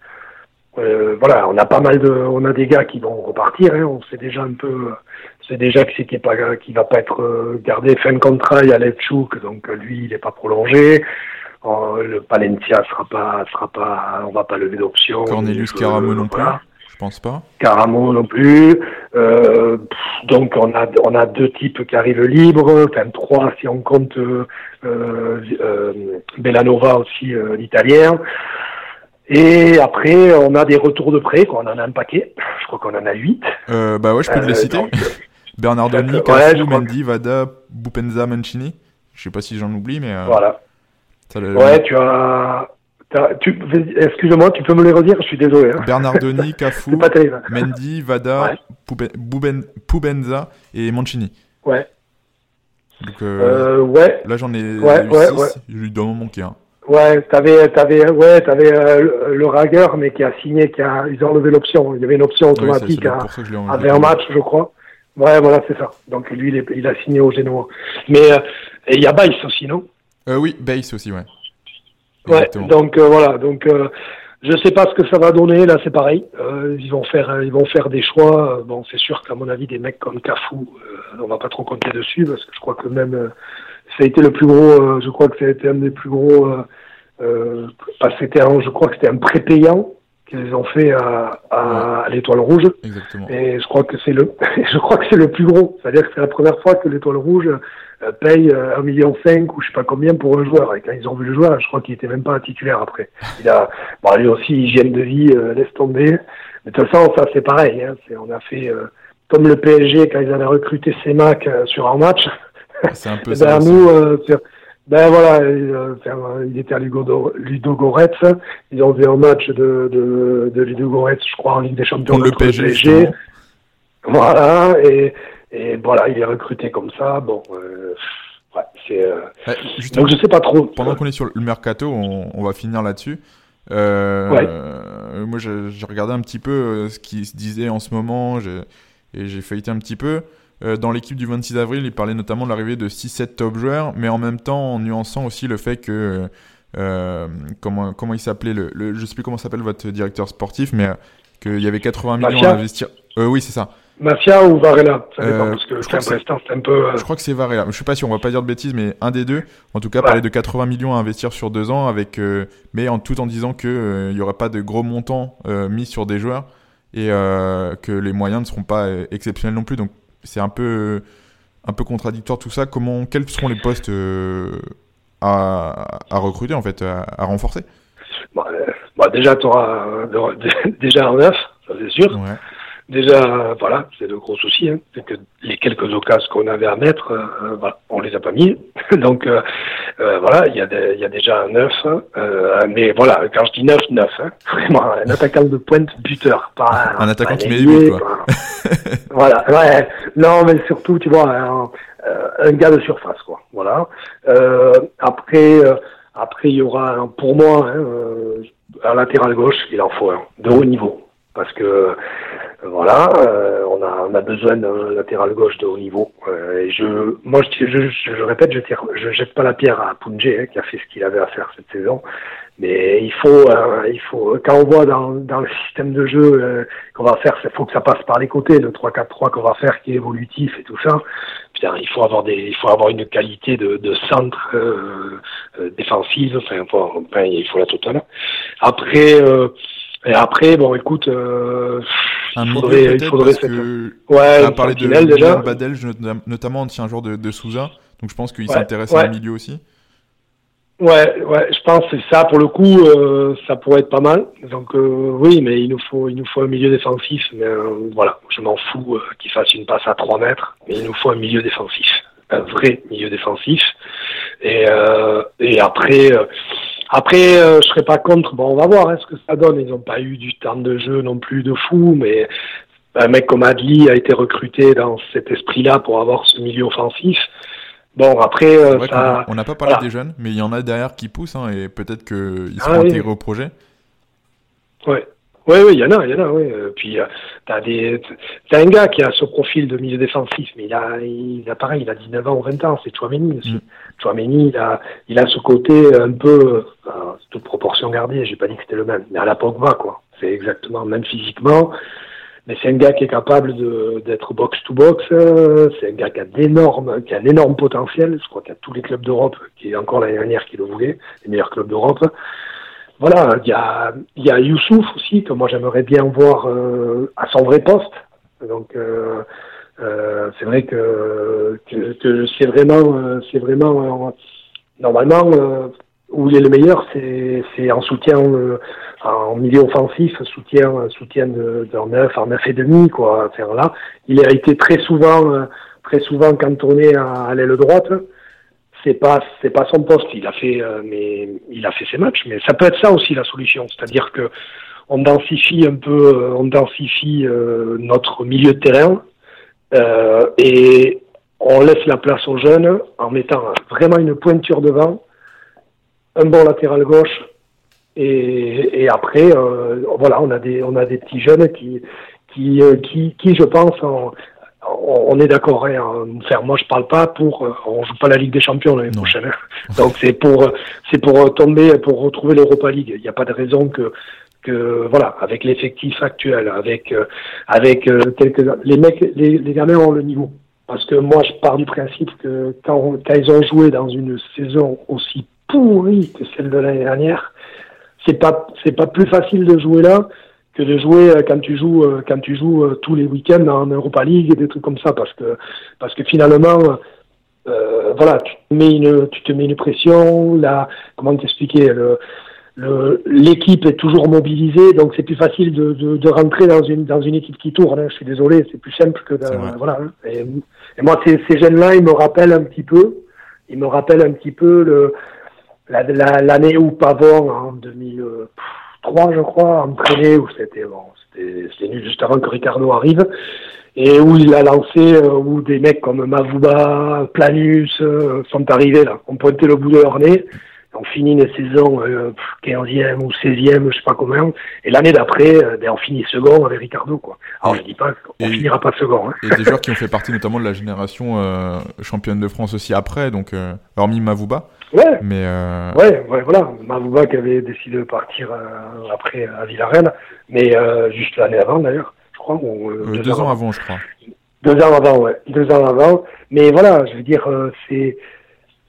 voilà, on a pas mal de, on a des gars qui vont repartir. Hein, on sait déjà un peu, c'est déjà que c'était pas, qui va pas être gardé fin de contrat. Il y a Levchuk, donc lui, il n'est pas prolongé. le Palencia sera pas, sera pas, on va pas lever d'option. Cornelius Caramo non plus. Je pense pas. Caramo non plus. Euh, donc on a on a deux types qui arrivent libres, enfin trois si on compte euh, euh, Bellanova aussi l'italien. Et après on a des retours de prêt, on en a un paquet. Je crois qu'on en a huit. bah ouais, je peux te les citer. Bernardoni, Cafu, Mendy, Vada, Bupenza, Mancini. Je sais pas si j'en oublie, mais. Voilà. Ouais, tu as Excuse-moi, tu peux me les redire Je suis désolé. Hein. Bernardoni, Cafu, Mendy, Vada, Pubenza et Mancini. Ouais. Donc, euh, euh, ouais. Là, j'en ai ouais, ouais, ouais. Je lui dois manquer un. Ouais, t'avais, t'avais, ouais, avais euh, le Rager, mais qui a signé, qui a, ils ont enlevé l'option. Il y avait une option automatique à, un match, je crois. Ouais, voilà, c'est ça. Donc lui, il, il, a signé au Génois. Mais il y a Baïs aussi, non? Euh, Oui, Baïs aussi, ouais. Ouais, donc euh, voilà, donc euh, je sais pas ce que ça va donner. Là, c'est pareil. Euh, ils vont faire, ils vont faire des choix. Bon, c'est sûr qu'à mon avis, des mecs comme Cafou, on va pas trop compter dessus parce que je crois que même ça a été le plus gros. je crois que ça a été un des plus gros. Euh, c'était un, je crois que c'était un prépayant qu'ils ont fait à, à, l'Étoile Rouge. Exactement. Et je crois que c'est le, je crois que c'est le plus gros. C'est-à-dire que c'est la première fois que l'Étoile Rouge euh, paye euh, un million cinq ou je sais pas combien pour un joueur. Et quand ils ont vu le joueur, je crois qu'il était même pas un titulaire après. Il a, bon, lui aussi, hygiène de vie, euh, laisse tomber. Mais de toute façon, ça c'est pareil. Hein. on a fait comme le PSG quand ils avaient recruté CEMAC sur un match. C'est un peu eh ben, Nous, ben voilà, il était à Ludo, Ludo Goretz. Ils ont vu un match de, de, de Ludo Goretz, je crois, en Ligue des Champions. Contre le PSG. Voilà, et, et voilà, il est recruté comme ça. Bon, euh, ouais, c'est. Euh... Donc je sais pas trop. Pendant qu'on est sur le mercato, on, on va finir là-dessus. Euh, ouais. moi, j'ai regardé un petit peu euh, ce qui se disait en ce moment et j'ai feuilleté un petit peu. Euh, dans l'équipe du 26 avril, il parlait notamment de l'arrivée de 6-7 top joueurs, mais en même temps en nuançant aussi le fait que. Euh, comment, comment il s'appelait le, le, Je sais plus comment s'appelle votre directeur sportif, mais qu'il y avait 80 millions à investir. oui, c'est ça. Mafia ou Varela Ça dépend, euh, parce que c'est un peu. Euh, je crois que c'est Varela. Je suis pas sûr, on va pas dire de bêtises, mais un des deux. En tout cas, parler de 80 millions à investir sur deux ans, avec, euh, mais en tout en disant qu'il n'y aura pas de gros montants mis sur des joueurs et que les moyens ne seront pas exceptionnels non plus. Donc c'est un peu, un peu contradictoire tout ça. Comment, quels seront les postes à, à, recruter en fait, à, renforcer? Bah, bah, déjà, tu auras déjà un neuf, ça c'est sûr. Ouais. Déjà, voilà, c'est le gros souci, hein. c'est que les quelques occasions qu'on avait à mettre, euh, voilà, on les a pas mis. Donc euh, euh, voilà, il y, a il y a déjà un neuf, hein. euh, mais voilà, quand je dis neuf, neuf, hein, vraiment un attaquant de pointe buteur, pas un, attaquant qui met des buts, quoi. voilà, ouais, non, mais surtout, tu vois, un, un gars de surface, quoi. Voilà. après, après, il y aura, pour moi, hein, un latéral gauche, il en faut un, de haut niveau parce que voilà, euh, on a on a besoin d'un latéral gauche de haut niveau. Euh, et je, moi, je, je, je, répète, je tire, je jette pas la pierre à Punje hein, qui a fait ce qu'il avait à faire cette saison, Mais il faut, euh, il faut quand on voit dans, dans le système de jeu euh, qu'on va faire, il faut que ça passe par les côtés, le 3-4-3 qu'on va faire qui est évolutif et tout ça. Putain, il faut avoir des, il faut avoir une qualité de, de centre euh, euh défensive. Enfin, enfin, il faut la totale. Après. Et après, bon, écoute, il faudrait, il faudrait cette... que... ouais, on a parlé de déjà. Badel, notamment on tient un joueur de, de Souza, donc je pense qu'il s'intéresse à un milieu aussi. Ouais, ouais, je pense que ça pour le coup, euh, ça pourrait être pas mal. Donc euh, oui, mais il nous faut, il nous faut un milieu défensif. Mais euh, voilà, je m'en fous qu'il fasse une passe à 3 mètres, mais il nous faut un milieu défensif, un vrai milieu défensif. Et, et après, après, je serais pas contre. Bon, on va voir hein, ce que ça donne. Ils n'ont pas eu du temps de jeu non plus de fou, mais un mec comme Adli a été recruté dans cet esprit-là pour avoir ce milieu offensif. Bon, après, euh, ça... On n'a pas parlé des jeunes, mais il y en a derrière qui poussent, hein, et peut-être qu'ils seront ah, intégrés au projet. Ouais. Oui, oui, il y en a, il y en a, oui. Euh, puis, euh, t'as des, t'as un gars qui a ce profil de milieu défensif, mais il a, il a pareil, il a 19 ans ou 20 ans, c'est Chouameni. Mm. Chouameni, il a, il a ce côté un peu, euh, toute proportion gardée, j'ai pas dit que c'était le même, mais à la Pogba, quoi. C'est exactement, même physiquement, mais c'est un gars qui est capable d'être box to box. Euh, c'est un gars qui a d'énormes, qui a un énorme potentiel. Je crois qu'il y a tous les clubs d'Europe, qui est encore l'année dernière qui le voulaient, les meilleurs clubs d'Europe. Voilà, il y a, y a Youssouf aussi que moi j'aimerais bien voir euh, à son vrai poste. Donc euh, euh c'est vrai que, que, que c'est vraiment, c'est vraiment normalement où il est le meilleur, c'est en soutien en milieu offensif, soutien, soutien de, de 9 en 9 et demi, quoi. Enfin, là, il a été très souvent, euh, très souvent cantonné à, à l'aile droite. C'est pas, c'est pas son poste. Il a fait, euh, mais il a fait ses matchs. Mais ça peut être ça aussi la solution, c'est-à-dire que on densifie un peu, euh, on densifie notre milieu de terrain et on laisse la place aux jeunes en mettant vraiment une pointure devant, un bon latéral gauche et, après, euh, voilà, on a des on a des petits jeunes qui qui euh, qui, qui je pense on est d'accord. Hein, faire, moi, je parle pas pour. Euh, on joue pas la Ligue des Champions l'année prochaine. Hein. Donc c'est pour c'est pour tomber pour retrouver l'Europa League. Il n'y a pas de raison que que voilà avec l'effectif actuel, avec avec quelques les mecs les, les gamins ont le niveau. Parce que moi, je pars du principe que quand, quand ils ont joué dans une saison aussi pourrie que celle de l'année dernière, c'est pas c'est pas plus facile de jouer là que de jouer euh, quand tu joues euh, quand tu joues euh, tous les week-ends en Europa League et des trucs comme ça parce que parce que finalement euh, voilà tu te mets une tu te mets une pression là comment t'expliquer le l'équipe est toujours mobilisée, donc c'est plus facile de, de, de, rentrer dans une dans une équipe qui tourne. Hein. Je suis désolé, c'est plus simple que de, voilà. Hein. Et, et, moi, ces, ces jeunes-là, ils me rappellent un petit peu, ils me rappellent un petit peu le l'année où Pavon, en 2003, je crois, entraîné, où c'était bon, c'était nul juste avant que Ricardo arrive, et où il a lancé, euh, où des mecs comme Mavuba, Planus euh, sont arrivés là, ont pointé le bout de leur nez, on finit une saison euh, 15e ou 16e, je sais pas comment, et l'année d'après, euh, ben, on finit second avec Ricardo. Quoi. Alors je dis pas qu'on finira pas second. Hein. Et des joueurs qui ont fait partie notamment de la génération euh, championne de France aussi après, donc euh, hormis Mavouba. Ouais. Mais ouais, ouais, voilà, Mavouba qui avait décidé de partir après à Villarreal, mais juste l'année avant d'ailleurs, je crois. deux, deux ans avant, je crois. Deux ans avant, ouais, deux ans avant. Mais voilà, je veux dire, c'est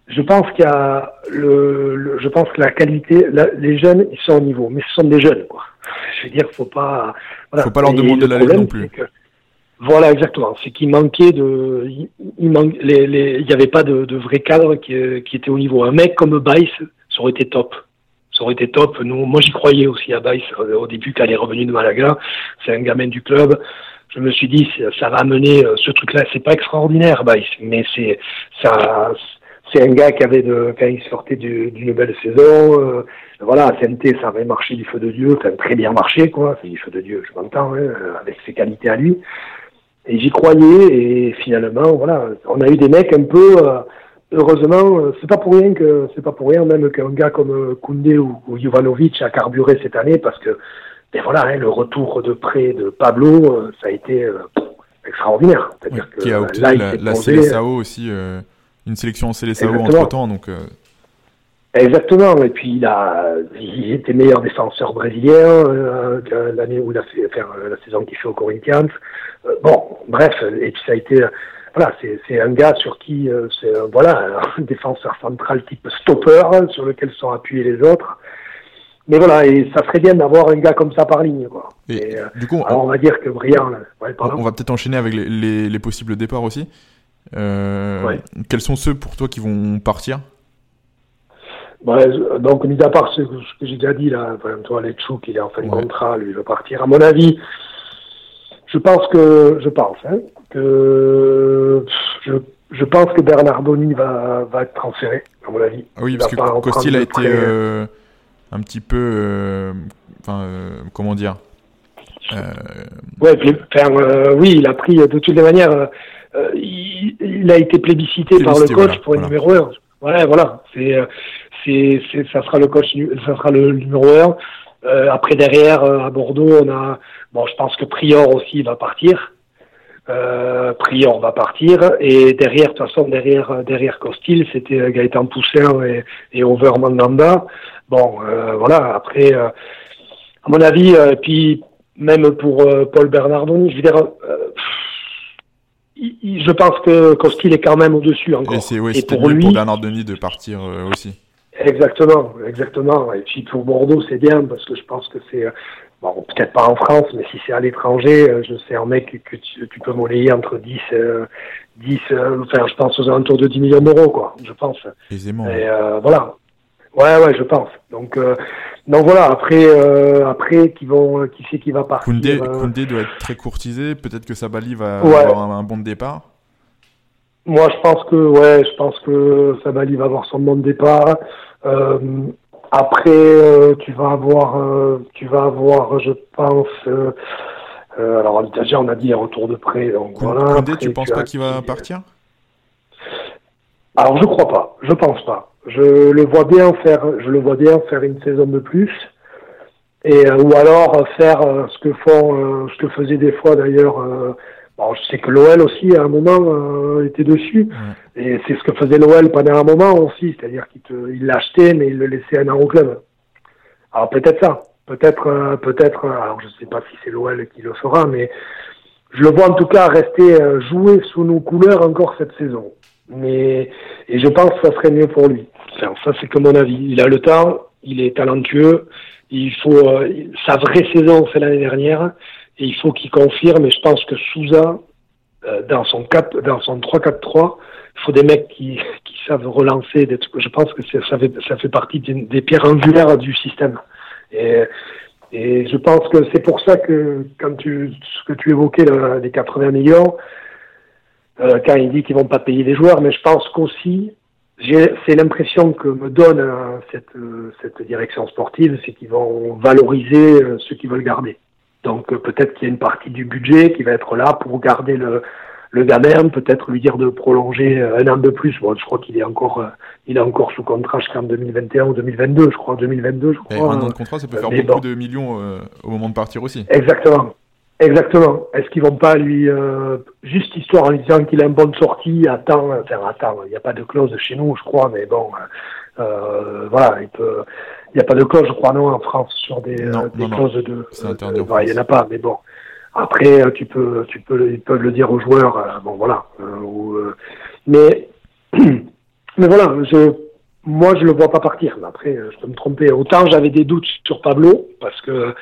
je pense qu'il y a le, je pense que la qualité, les jeunes, ils sont au niveau, mais ce sont des jeunes, quoi. Je veux dire, faut pas, voilà. Faut pas leur demander la non plus. voilà, exactement. C'est qu'il manquait de, il, il les, les, il y avait pas de, de vrai cadre qui, qui était au niveau. Un mec comme Bice, ça aurait été top. Ça aurait été top. Nous, moi, j'y croyais aussi à Bice euh, au début quand il est revenu de Malaga. C'est un gamin du club je me suis dit ça va amener euh, ce truc-là. C'est pas extraordinaire, Bice, mais c'est ça, c'est un gars qui avait de, quand il sortait d'une belle saison, euh, voilà, à CNT, ça avait marché du feu de Dieu, ça avait très bien marché, quoi, c'est du feu de Dieu, je m'entends, hein, avec ses qualités à lui. Et j'y croyais, et finalement, voilà, on a eu des mecs un peu, euh, heureusement, euh, c'est pas pour rien que, c'est pas pour rien même qu'un gars comme Koundé ou, ou Jovanovic a carburé cette année, parce que, ben voilà, hein, le retour de près de Pablo, ça a été extraordinaire. C'est-à-dire que, qui a obtenu la, la CSAO aussi une sélection en CLSAO entre temps. Donc, euh... Exactement. Et puis il a, il était meilleur défenseur brésilien euh, l'année où il a fait euh, la saison qu'il fait au Corinthians. Euh, bon, bref, et puis ça a été, voilà, c'est un gars sur qui, c'est voilà, un défenseur central type stopper sur lequel sont appuyés les autres. Mais voilà, et ça serait bien d'avoir un gars comme ça par ligne, quoi. Et, du coup, alors on, va dire que Briand, on va peut-être enchaîner avec les, les, les, possibles départs aussi. Quels sont ceux pour toi qui vont partir? Donc, mis à part ce, que j'ai déjà dit, là, toi, Lechou, qui est en fin de contrat, lui, il veut partir. À mon avis, je pense que, je pense, hein, que, je, je, pense que Bernard Bonny va, va être transféré, à mon avis. Ah oui, parce que Costil a été euh, un petit peu, euh, enfin, euh, comment dire? Ouais, oui, il a pris de toutes les manières, il, il, a été plébiscité par le coach pour voilà. numéro 1. Ouais, voilà, c'est c'est, ça sera le coach, ça sera le numéro 1. Euh, après derrière euh, à Bordeaux, on a bon, je pense que Prior aussi va partir. Euh, Prior va partir et derrière, de toute façon derrière derrière Costil, c'était Gaëtan Poussin et, et Over Mandanda. Bon, voilà. Après, à mon avis, puis même pour Paul Bernardoni, je veux dire. Je pense que Costil est quand même au-dessus encore. Et c'est oui, pour lui, pour Bernardoni de partir aussi. Exactement, exactement. Et puis pour Bordeaux, c'est bien parce que je pense que c'est, bon, peut-être pas en France, mais si c'est à l'étranger, euh, je sais un mec que tu, peux monnayer entre 10, 10, euh, euh, enfin, je pense aux alentours de 10 millions d'euros, quoi, je pense. Aisément. Et voilà. Ouais, ouais, je pense. Donc, donc voilà. Après, après, qui vont, qui c'est qui va partir Koundé, Koundé doit être très courtisé. Peut-être que Sabali va avoir un, un bon départ. Moi, je pense que, ouais, je pense que Sabali va avoir son bon départ. Euh, après, euh, tu vas avoir, euh, tu vas avoir, je pense. alors déjà, on a dit les retours de prêt. Donc voilà. Koundé, tu penses pas qu'il va partir? Alors, je crois pas. Je pense pas. Je le vois bien faire. Je le vois bien faire une saison de plus. Et ou alors faire ce que font, ce que faisaient des fois d'ailleurs Bon, je sais que l'OL aussi, à un moment, euh, était dessus. Et c'est ce que faisait l'OL pendant un moment aussi. C'est-à-dire qu'il l'achetait, mais il le laissait un an au club. Alors peut-être ça. Peut-être, euh, peut-être, euh, alors je sais pas si c'est l'OL qui le fera, mais je le vois en tout cas rester jouer sous nos couleurs encore cette saison. Mais, et je pense que ça serait mieux pour lui. Enfin, ça, c'est que mon avis. Il a le temps, il est talentueux, il faut, sa vraie saison, c'est l'année dernière et il faut qu'il confirme. Et je pense que Souza, euh, dans son 4, dans son 3-4-3, il faut des mecs qui, qui savent relancer. Des Je pense que ça fait, ça fait partie des, pierres angulaires du système. Et, et je pense que c'est pour ça que quand tu, ce que tu évoquais, les 80 millions, euh, quand il dit qu'ils vont pas payer les joueurs, mais je pense qu'aussi, c'est l'impression que me donne euh, cette, euh, cette direction sportive, c'est qu'ils vont valoriser ceux qui veulent garder. Donc euh, peut-être qu'il y a une partie du budget qui va être là pour garder le, le gamin, peut-être lui dire de prolonger euh, un an de plus. Bon, je crois qu'il est encore, euh, il est encore sous contrat jusqu'en 2021 ou 2022, je crois, 2022, je crois. un an de contrat, ça peut faire beaucoup de millions au moment de partir aussi. Exactement. Exactement. Est-ce qu'ils vont pas lui juste histoire en lui disant qu'il a une bonne sortie, attends, enfin attends, il n'y a pas de clause chez nous, je crois, mais bon, voilà, il peut il n'y a pas de clause, je crois, non, en France, sur des, euh, des clauses de. il n'y en a pas, mais bon. Après, euh, tu peux, tu peux, ils peuvent le dire aux joueurs. Euh, bon, voilà. mais, mais voilà, je, moi, je le vois pas partir. Mais après, je peux me tromper. Autant j'avais des doutes sur Pablo, parce que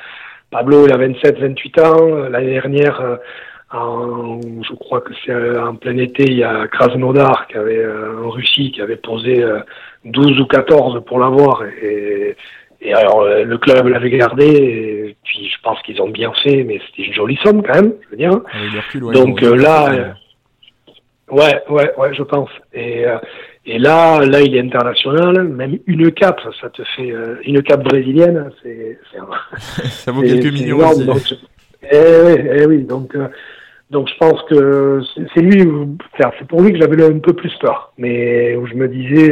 Pablo, il a 27, 28 ans. L'année dernière, en, je crois que c'est en plein été, il y a Krasnodar qui avait, en Russie qui avait posé 12 ou 14 pour l'avoir. Et, et alors, euh, le club l'avait gardé, et puis je pense qu'ils ont bien fait, mais c'était une jolie somme quand même, je veux dire. Donc euh, là, euh, ouais, ouais, ouais, je pense. Et, et là, là, il est international, même une cape, ça te fait une cape brésilienne, c'est, ça vaut quelques millions aussi. eh, oui, eh oui, donc. Donc je pense que c'est lui, c'est pour lui que j'avais un peu plus peur, mais où je me disais,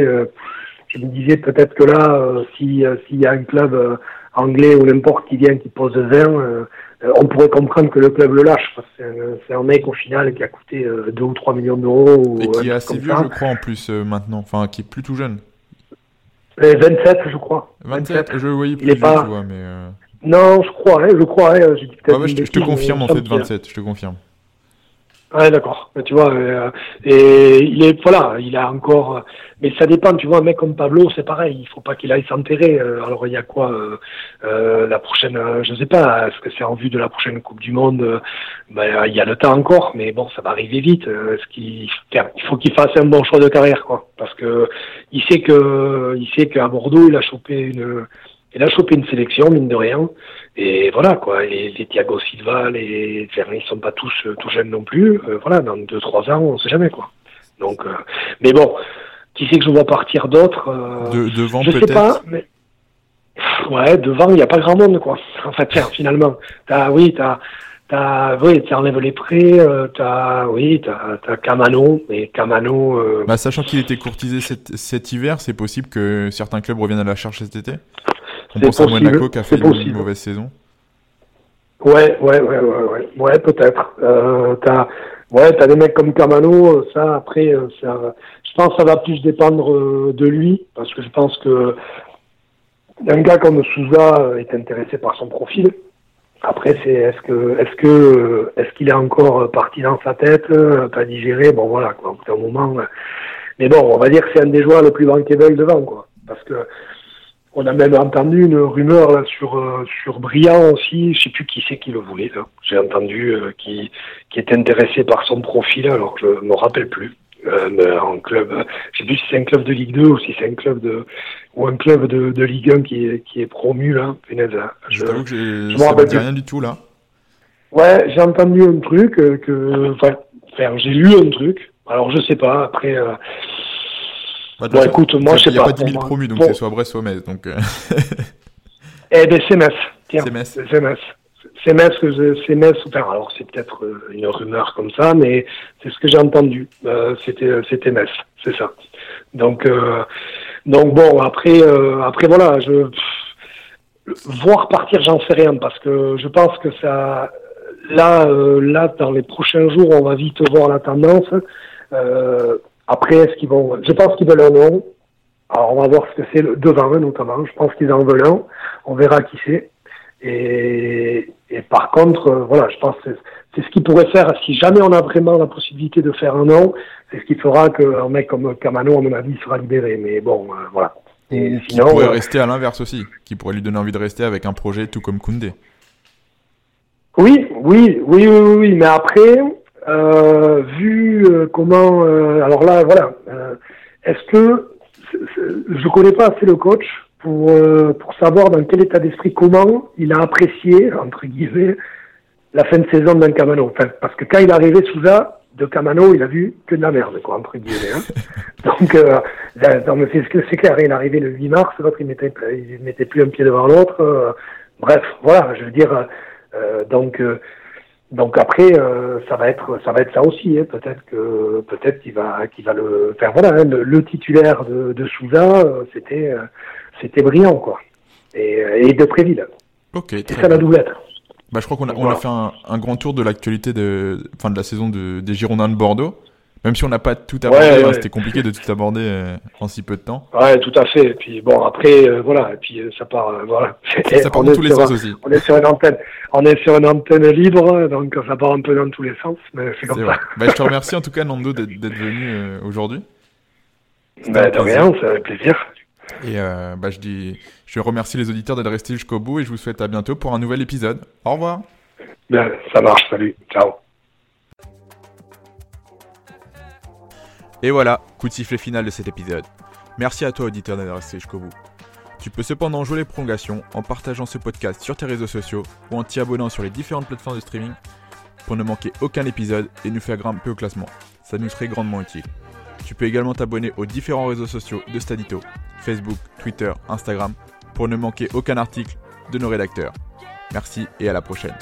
je me disais peut-être que là, euh, si euh, s'il y a un club euh, anglais ou n'importe qui vient qui pose 20, on pourrait comprendre que le club le lâche. C'est un, mec au final qui a coûté 2 ou 3 millions d'euros. Et qui est assez vieux, je crois, en plus maintenant. Enfin, qui est plus tout jeune. 27, je crois. 27, je voyais plus, il est pas... vois, mais... Euh... Non, je crois, je crois. Ouais, je, te confirme, en fait, 27, je te confirme. Ouais, d'accord. Tu vois, euh, et il est voilà, il a encore. Mais ça dépend. Tu vois, un mec comme Pablo, c'est pareil. Il faut pas qu'il aille s'enterrer. Euh, alors il y a quoi euh, La prochaine, je sais pas. Est-ce que c'est en vue de la prochaine Coupe du Monde ben, il y a le temps encore, mais bon, ça va arriver vite. Est-ce qu'il, il faut qu'il fasse un bon choix de carrière, quoi, parce que il sait que, il sait qu'à Bordeaux, il a chopé une il a chopé une sélection, mine de rien. Et voilà, quoi. Les, les Thiago Silva, les, ils sont pas tous, tout jeunes non plus. Euh, voilà, dans deux, trois ans, on sait jamais, quoi. Donc, euh, mais bon, qui sait que je vois partir d'autres euh, de, Devant, peut-être. Je sais pas, mais. Ouais, devant, il n'y a pas grand monde, quoi. En fait, tiens, finalement. T'as, oui, t'as, t'as, oui, t'enlèves les prêts, euh, t'as, oui, t'as, t'as Camano, mais Camano. Euh... Bah, sachant qu'il était courtisé cet, cet hiver, c'est possible que certains clubs reviennent à la charge cet été? On pense à Monaco qui a fait une mauvaise saison. Ouais, ouais, ouais, ouais, ouais, ouais peut-être. Euh, t'as, ouais, t'as des mecs comme Camano, ça après, euh, ça, je pense que ça va plus dépendre euh, de lui, parce que je pense que un gars comme Souza est intéressé par son profil. Après, c'est est-ce que, est-ce que, est-ce qu'il est encore parti dans sa tête, pas digéré, bon voilà quoi. Au bout d'un moment, mais bon, on va dire que c'est un des joueurs le plus bankable devant quoi, parce que on a même entendu une rumeur là sur euh, sur Briand aussi, je sais plus qui c'est qui le voulait là. J'ai entendu euh, qui qui était intéressé par son profil, alors je me rappelle plus. Euh, en club, je sais plus si c'est un club de Ligue 2 ou si c'est un club de ou un club de, de Ligue 1 qui est qui est promu là. Punaise, je, je me rappelle rien du tout là. Ouais, j'ai entendu un truc que enfin, j'ai lu un truc. Alors je sais pas après. Bah, bon, écoute, moi, je sais pas. Il n'y a pas 10 000 promus, donc c'est soit Brest, soit Metz. Donc, euh. eh ben, c'est Metz. Tiens, c'est Metz. C'est Metz. C'est Metz, c'est Metz. Enfin, alors, c'est peut-être euh, une rumeur comme ça, mais c'est ce que j'ai entendu. Euh, c'était, c'était Metz, c'est ça. Donc, euh, donc bon, après, euh, après voilà, je voir partir, j'en sais rien, parce que je pense que ça, là, là, dans les prochains jours, on va vite voir la tendance. Après, est-ce qu'ils vont. Je pense qu'ils veulent un nom. Alors, on va voir ce que c'est devant eux, notamment. Je pense qu'ils en veulent un. On verra qui c'est. Et, et, par contre, euh, voilà, je pense que c'est ce qu'ils pourrait faire. Si jamais on a vraiment la possibilité de faire un nom, c'est ce qui fera qu'un mec comme Camano, à mon avis, sera libéré. Mais bon, euh, voilà. Et sinon, pourrait euh, rester à l'inverse aussi, qui pourrait lui donner envie de rester avec un projet tout comme Koundé. Oui, oui, oui, oui, oui, mais après, euh, vu euh, comment, euh, alors là, voilà, est-ce que je connais pas assez le coach pour pour savoir dans quel état d'esprit, comment il a apprécié entre guillemets la fin de saison d'un Camano. Enfin, parce que quand il est arrivé sous ça, de Camano, il a vu que de la merde, quoi, entre guillemets. Hein. Donc, euh, c'est clair, il est arrivé le 8 mars, l'autre, il mettait, il mettait plus un pied devant l'autre. bref, voilà, je veux dire, euh, donc, donc après, euh, ça va être ça va être ça aussi. Hein. Peut-être que peut-être qu'il va qu'il va le faire. Voilà, hein, le, titulaire de, de Souza, euh, c'était euh, c'était brillant quoi. Et, et de Préville. Ok. C'est ça la doublette. Bah, je crois qu'on a, on a fait un, un, grand tour de l'actualité de, fin de la saison de, des Girondins de Bordeaux. Même si on n'a pas tout abordé, hein, c'était compliqué de tout aborder euh, en si peu de temps. Ouais, tout à fait. Et puis bon, après, euh, voilà, et puis euh, ça part, voilà. Ça, part dans tous les sens aussi. On est sur une antenne, on est sur une antenne libre, donc ça part un peu dans tous les sens, mais c'est comme ça. bah, je te remercie en tout cas, Nando, d'être venu aujourd'hui. Bah, de rien, ça fait plaisir. Et bah, je dis, je remercie les auditeurs d'être restés jusqu'au bout et je vous souhaite à bientôt pour un nouvel épisode. Au revoir. Ben, ça marche, salut, ciao. Et voilà, coup de sifflet final de cet épisode. Merci à toi auditeur d'être resté jusqu'au bout. Tu peux cependant jouer les prolongations en partageant ce podcast sur tes réseaux sociaux ou en t'y abonnant sur les différentes plateformes de streaming pour ne manquer aucun épisode et nous faire grimper au classement. Ça nous serait grandement utile. Tu peux également t'abonner aux différents réseaux sociaux de Stadito, Facebook, Twitter, Instagram, pour ne manquer aucun article de nos rédacteurs. Merci et à la prochaine.